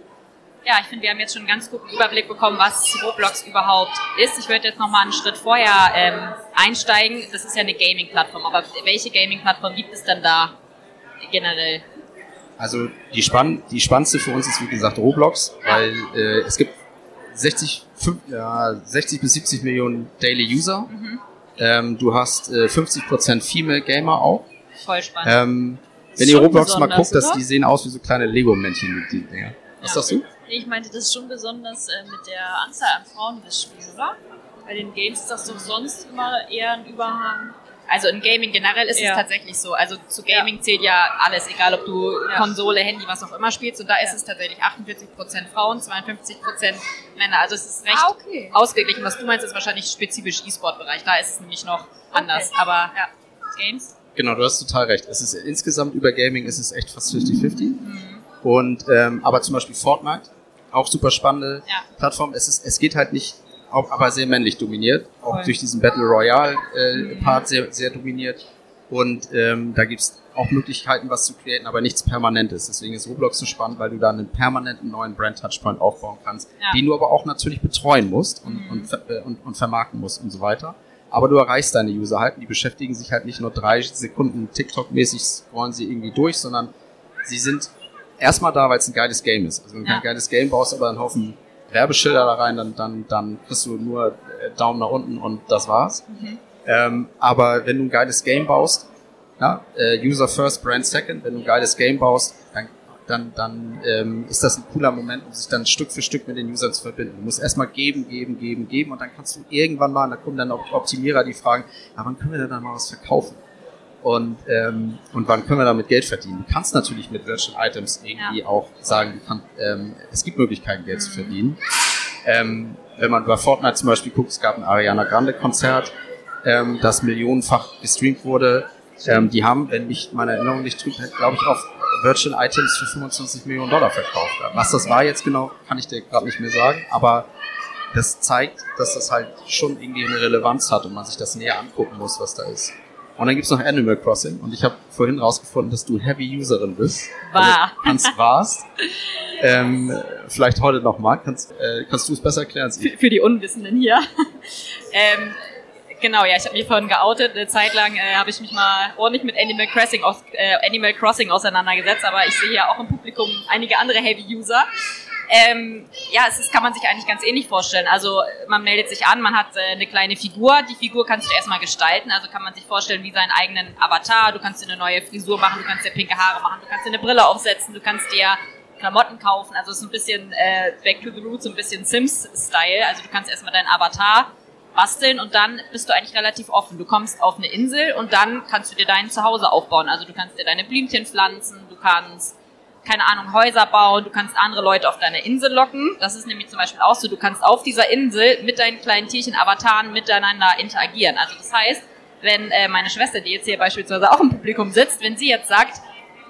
Ja, ich finde, wir haben jetzt schon einen ganz guten Überblick bekommen, was Roblox überhaupt ist. Ich würde jetzt noch mal einen Schritt vorher ähm, einsteigen. Das ist ja eine Gaming-Plattform, aber welche Gaming-Plattform gibt es denn da generell? Also die, spann die spannendste für uns ist wie gesagt Roblox, weil äh, es gibt 60, 5, ja, 60 bis 70 Millionen Daily User. Mhm. Ähm, du hast äh, 50% Female Gamer auch. Voll spannend. Ähm, wenn ihr Roblox mal guckt, dass die sehen aus wie so kleine Lego-Männchen, die Dinger. Was ja. sagst du? Ich meinte, das ist schon besonders äh, mit der Anzahl an Frauen, die das spielen, oder? Bei den Games ist das doch sonst immer eher ein Überhang. Also in Gaming generell ist Ja. es tatsächlich so. Also zu Gaming zählt ja alles, egal ob du Ja. Konsole, Handy, was auch immer spielst. Und da ist Ja. es tatsächlich 48% Frauen, 52% Männer. Also es ist recht Ah, okay. ausgeglichen. Was du meinst, ist wahrscheinlich spezifisch E-Sport-Bereich. Da ist es nämlich noch anders. Aber ja, Games. Genau, du hast total recht. Es ist insgesamt über Gaming ist es echt fast 50-50. Mhm. Und ähm, aber zum Beispiel Fortnite, auch super spannende Ja. Plattform. Es ist, es geht halt nicht, auch, aber sehr männlich dominiert, auch Voll. durch diesen Battle Royale äh, Part sehr, sehr dominiert. Und ähm, da gibt's auch Möglichkeiten, was zu createn, aber nichts Permanentes. Deswegen ist Roblox so spannend, weil du da einen permanenten neuen Brand Touchpoint aufbauen kannst, Ja. den du aber auch natürlich betreuen musst und, Mhm. und, äh, und, und vermarkten musst und so weiter. Aber du erreichst deine User halt, die beschäftigen sich halt nicht nur drei Sekunden TikTok-mäßig scrollen sie irgendwie durch, sondern sie sind erstmal da, weil es ein geiles Game ist. Also wenn du Ja. kein geiles Game baust, aber einen Haufen Werbeschilder da rein, dann, dann, dann kriegst du nur äh, Daumen nach unten und das war's. Mhm. Ähm, aber wenn du ein geiles Game baust, ja, äh, User first, Brand second, wenn du ein geiles Game baust, dann, dann, dann ähm, ist das ein cooler Moment, um sich dann Stück für Stück mit den Usern zu verbinden. Du musst erstmal geben, geben, geben, geben und dann kannst du irgendwann mal, da kommen dann auch Optimierer, die fragen, ja, wann können wir denn dann mal was verkaufen? Und, ähm, und wann können wir damit Geld verdienen? Du kannst natürlich mit Virtual Items irgendwie auch sagen, du kannst, ähm, es gibt Möglichkeiten, Geld zu verdienen. Ähm, wenn man bei Fortnite zum Beispiel guckt, es gab ein Ariana Grande Konzert, ähm, das millionenfach gestreamt wurde. Ähm, die haben, wenn mich meine Erinnerung nicht trügt, glaube ich, auch Virtual Items für 25 Millionen Dollar verkauft. Was das war jetzt genau, kann ich dir gerade nicht mehr sagen, aber das zeigt, dass das halt schon irgendwie eine Relevanz hat und man sich das näher angucken muss, was da ist. Und dann gibt's noch Animal Crossing und ich habe vorhin rausgefunden, dass du Heavy Userin bist. War. Also, kannst warst. Ähm, vielleicht heute nochmal. Kannst, äh, kannst du es besser erklären als ich? Für, für die Unwissenden hier. [laughs] ähm, genau, ja, ich habe mich vorhin geoutet. Eine Zeit lang äh, habe ich mich mal ordentlich mit Animal Crossing, aus, äh, Animal Crossing auseinandergesetzt, aber ich sehe hier auch im Publikum einige andere Heavy-User. Ähm, ja, es ist, kann man sich eigentlich ganz ähnlich vorstellen. Also man meldet sich an, man hat äh, eine kleine Figur. Die Figur kannst du erstmal gestalten. Also kann man sich vorstellen wie seinen eigenen Avatar. Du kannst dir eine neue Frisur machen, du kannst dir pinke Haare machen, du kannst dir eine Brille aufsetzen, du kannst dir Klamotten kaufen. Also es ist ein bisschen äh, Back to the Roots, ein bisschen Sims-Style. Also du kannst erstmal deinen Avatar basteln und dann bist du eigentlich relativ offen. Du kommst auf eine Insel und dann kannst du dir dein Zuhause aufbauen. Also du kannst dir deine Blümchen pflanzen, du kannst keine Ahnung, Häuser bauen, du kannst andere Leute auf deine Insel locken. Das ist nämlich zum Beispiel auch so, du kannst auf dieser Insel mit deinen kleinen Tierchen, Avataren miteinander interagieren. Also das heißt, wenn äh, meine Schwester, die jetzt hier beispielsweise auch im Publikum sitzt, wenn sie jetzt sagt,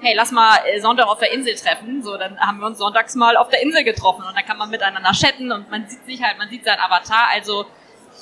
hey, lass mal äh, Sonntag auf der Insel treffen, so, dann haben wir uns sonntags mal auf der Insel getroffen und dann kann man miteinander chatten und man sieht sich halt, man sieht seinen Avatar. Also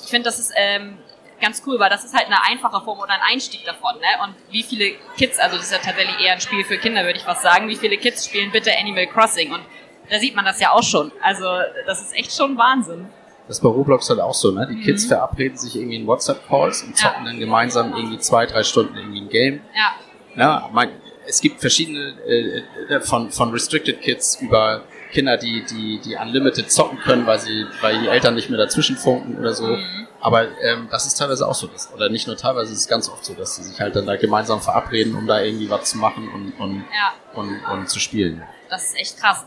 ich finde, das ist ähm, ganz cool, weil das ist halt eine einfache Form oder ein Einstieg davon. Ne? Und wie viele Kids, also das ist ja tatsächlich eher ein Spiel für Kinder, würde ich was sagen, wie viele Kids spielen bitte Animal Crossing? Und da sieht man das ja auch schon. Also das ist echt schon Wahnsinn. Das ist bei Roblox halt auch so, ne? Die Kids verabreden sich irgendwie in WhatsApp-Calls und zocken dann gemeinsam irgendwie zwei, drei Stunden irgendwie ein Game. Ja, Ja, mein, es gibt verschiedene äh, äh, von, von Restricted Kids über Kinder, die, die, die unlimited zocken können, weil sie, weil die Eltern nicht mehr dazwischen funken oder so. Aber ähm, das ist teilweise auch so. Das, oder nicht nur teilweise, es ist ganz oft so, dass sie sich halt dann da gemeinsam verabreden, um da irgendwie was zu machen und, und, ja. und, und zu spielen. Das ist echt krass.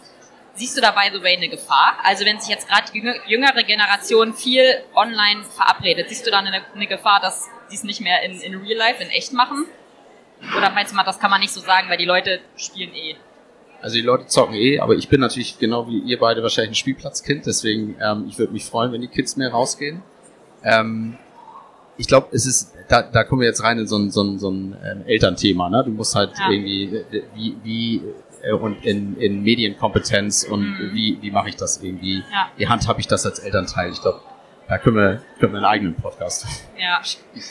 Siehst du dabei so eine Gefahr? Also wenn sich jetzt gerade die jüngere- jüngere Generation viel online verabredet, siehst du da eine, eine Gefahr, dass die es nicht mehr in, in Real Life, in echt machen? Oder meinst du mal, das kann man nicht so sagen, weil die Leute spielen eh? Also die Leute zocken eh, aber ich bin natürlich genau wie ihr beide wahrscheinlich ein Spielplatzkind, deswegen ähm, ich würde mich freuen, wenn die Kids mehr rausgehen. Ähm, ich glaube, es ist, da, da kommen wir jetzt rein in so ein, so ein, so ein ähm, Elternthema, ne? Du musst halt Ja. irgendwie, äh, wie, wie äh, und in, in Medienkompetenz und Mhm. wie, wie mache ich das irgendwie, Ja. wie handhabe ich das als Elternteil? Ich glaube, da können wir, können wir einen eigenen Podcast. Ja,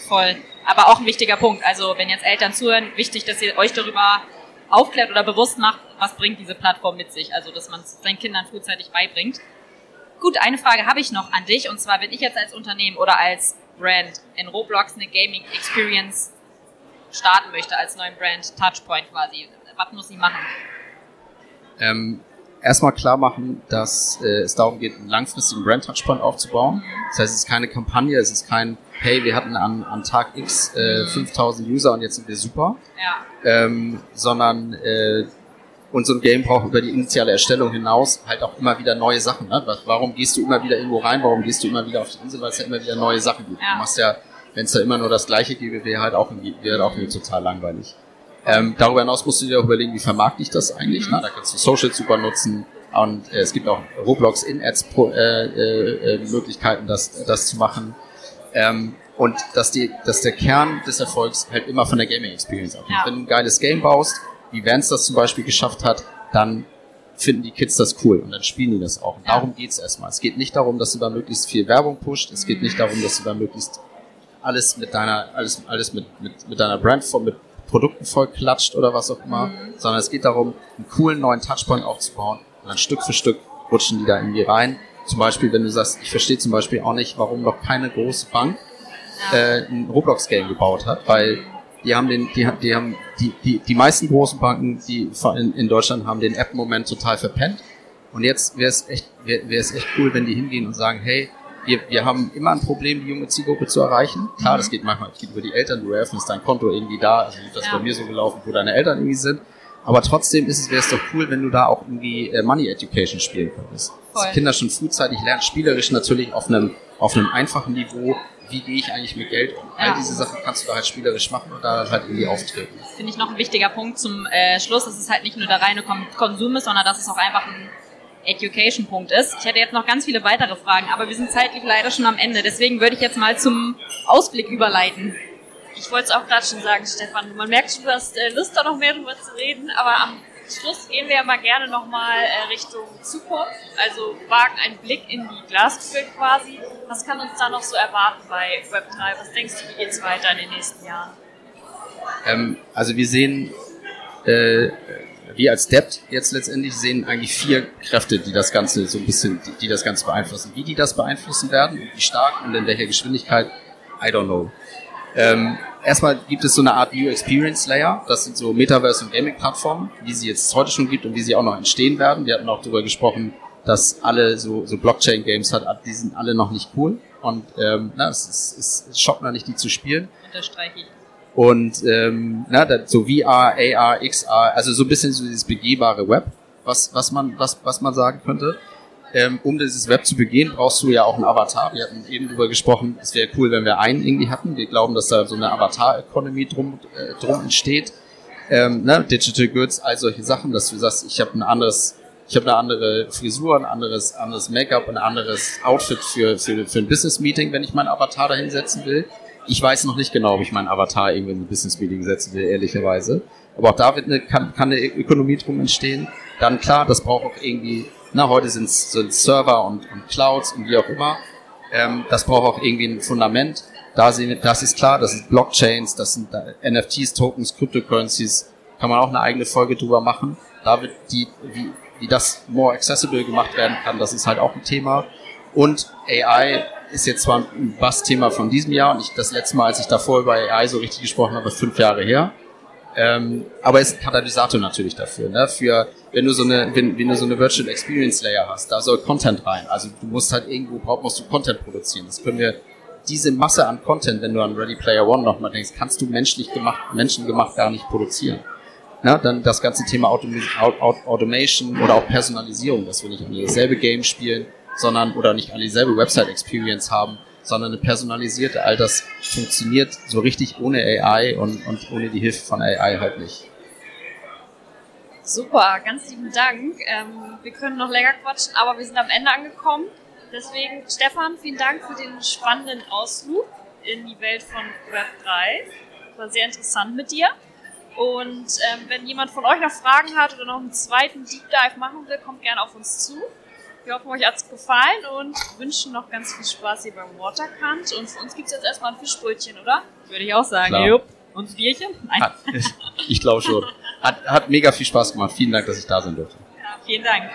voll. Aber auch ein wichtiger Punkt. Also wenn jetzt Eltern zuhören, wichtig, dass ihr euch darüber aufklärt oder bewusst macht, was bringt diese Plattform mit sich. Also dass man es seinen Kindern frühzeitig beibringt. Gut, eine Frage habe ich noch an dich. Und zwar, wenn ich jetzt als Unternehmen oder als Brand in Roblox eine Gaming Experience starten möchte, als neuen Brand Touchpoint quasi, was muss ich machen? Ähm, erstmal klar machen, dass äh, es darum geht, einen langfristigen Brand-Touchpoint aufzubauen. Das heißt, es ist keine Kampagne, es ist kein, hey, wir hatten an, an Tag X äh, 5000 User und jetzt sind wir super, Ja, ähm, sondern äh, Und so ein Game braucht über die initiale Erstellung hinaus halt auch immer wieder neue Sachen. Ne? Warum gehst du immer wieder irgendwo rein? Warum gehst du immer wieder auf die Insel? Weil es ja immer wieder neue Sachen gibt. Ja. Du machst ja, wenn es da immer nur das Gleiche gäbe, wäre halt auch, wäre auch total langweilig. Ähm, darüber hinaus musst du dir auch überlegen, wie vermarkte ich das eigentlich. Mhm. Na, da kannst du Social super nutzen und äh, es gibt auch Roblox In-Ads äh, äh, äh, Möglichkeiten, das, das zu machen. Ähm, und dass, die, dass der Kern des Erfolgs halt immer von der Gaming Experience abhängt. Ja. Wenn du ein geiles Game baust, wie Vance das zum Beispiel geschafft hat, dann finden die Kids das cool und dann spielen die das auch. Und ja. darum geht's erstmal. Es geht nicht darum, dass du da möglichst viel Werbung pusht. Es geht nicht darum, dass du da möglichst alles mit deiner, alles, alles mit, mit, mit deiner Brand, mit Produkten voll klatscht oder was auch immer, mhm. sondern es geht darum, einen coolen neuen Touchpoint aufzubauen und dann Stück für Stück rutschen die da irgendwie rein. Zum Beispiel, wenn du sagst, ich verstehe zum Beispiel auch nicht, warum noch keine große Bank äh, ein Roblox-Game gebaut hat, weil die haben den, die, die haben die, die, die meisten großen Banken, die in, in Deutschland haben den App-Moment total verpennt. Und jetzt wäre es echt, wäre es echt cool, wenn die hingehen und sagen, hey, wir, wir haben immer ein Problem, die junge Zielgruppe zu erreichen. Klar, mhm. das geht manchmal, das geht über die Eltern, du eröffnest dein Konto irgendwie da, also das ja. bei mir so gelaufen, wo deine Eltern irgendwie sind. Aber trotzdem ist es, wäre es doch cool, wenn du da auch irgendwie äh, Money Education spielen könntest. Dass Kinder schon frühzeitig lernen, spielerisch natürlich auf einem, auf einem einfachen Niveau, wie gehe ich eigentlich mit Geld um. Ja. All diese Sachen kannst du da halt spielerisch machen und da halt irgendwie auftreten. Finde ich noch ein wichtiger Punkt zum äh, Schluss, dass es halt nicht nur der reine Konsum ist, sondern dass es auch einfach ein Education-Punkt ist. Ich hätte jetzt noch ganz viele weitere Fragen, aber wir sind zeitlich leider schon am Ende. Deswegen würde ich jetzt mal zum Ausblick überleiten. Ich wollte es auch gerade schon sagen, Stefan. Man merkt schon, du hast äh, Lust, da noch mehr drüber zu reden, aber am Schluss gehen wir ja mal gerne nochmal äh, Richtung Zukunft, also wagen einen Blick in die Glaskugel quasi. Was kann uns da noch so erwarten bei Web3? Was denkst du, wie geht es weiter in den nächsten Jahren? Ähm, also wir sehen äh, wir als Debt jetzt letztendlich sehen eigentlich vier Kräfte, die das Ganze so ein bisschen, die, die das Ganze beeinflussen. Wie die das beeinflussen werden wie stark und in welcher Geschwindigkeit, I don't know. Ähm, erstmal gibt es so eine Art New Experience Layer. Das sind so Metaverse und Gaming Plattformen, wie sie jetzt heute schon gibt und wie sie auch noch entstehen werden. Wir hatten auch darüber gesprochen, dass alle so, so Blockchain Games hat, die sind alle noch nicht cool. Und ähm, na, es, ist, es, es schockt noch nicht, die zu spielen. Unterstreiche ich. Und ähm, na, so VR, AR, XR, also so ein bisschen so dieses begehbare Web, was, was, man, was, was man sagen könnte. Ähm, um dieses Web zu begehen, brauchst du ja auch einen Avatar. Wir hatten eben darüber gesprochen, es wäre cool, wenn wir einen irgendwie hatten. Wir glauben, dass da so eine Avatar-Economy drum, äh, drum entsteht. Ähm, ne? Digital Goods, all solche Sachen, dass du sagst, ich habe ein anderes, ich habe eine andere Frisur, ein anderes, anderes Make-up, ein anderes Outfit für, für, für ein Business-Meeting, wenn ich meinen Avatar da hinsetzen will. Ich weiß noch nicht genau, ob ich meinen Avatar irgendwie in ein Business Meeting setzen will, ehrlicherweise. Aber auch da wird eine, kann, kann eine Ökonomie drum entstehen. Dann klar, das braucht auch irgendwie, na, heute sind es Server und, und Clouds und wie auch immer. Ähm, das braucht auch irgendwie ein Fundament. Da sehen, das ist klar, das sind Blockchains, das sind NFTs, Tokens, Cryptocurrencies. Kann man auch eine eigene Folge drüber machen. Da wird die, wie, wie das more accessible gemacht werden kann, das ist halt auch ein Thema. Und AI ist jetzt zwar ein Bass-Thema von diesem Jahr und ich, das letzte Mal, als ich davor über AI so richtig gesprochen habe, fünf Jahre her. Ähm, aber ist ein Katalysator natürlich dafür. Ne? Für wenn du so eine, wenn, wenn du so eine Virtual Experience Layer hast, da soll Content rein. Also du musst halt irgendwo musst du Content produzieren. Das können wir diese Masse an Content, wenn du an Ready Player One nochmal denkst, kannst du menschlich gemacht, menschengemacht gar nicht produzieren. Na, dann das ganze Thema Automation oder auch Personalisierung, dass wir nicht alle dasselbe Game spielen, sondern oder nicht alle dieselbe Website-Experience haben, sondern eine personalisierte. All das funktioniert so richtig ohne AI und, und ohne die Hilfe von AI halt nicht. Super, ganz lieben Dank. Ähm, wir können noch länger quatschen, aber wir sind am Ende angekommen. Deswegen, Stefan, vielen Dank für den spannenden Ausflug in die Welt von Web3. War sehr interessant mit dir. Und ähm, wenn jemand von euch noch Fragen hat oder noch einen zweiten Deep Dive machen will, kommt gerne auf uns zu. Wir hoffen, euch hat es gefallen und wünschen noch ganz viel Spaß hier beim Waterkant. Und für uns gibt es jetzt erstmal ein Fischbrötchen, oder? Würde ich auch sagen. Jupp. Und ein Bierchen? Nein. Hat, [laughs] ich glaube schon. Hat, hat mega viel Spaß gemacht. Vielen Dank, dass ich da sein durfte. Ja, vielen Dank.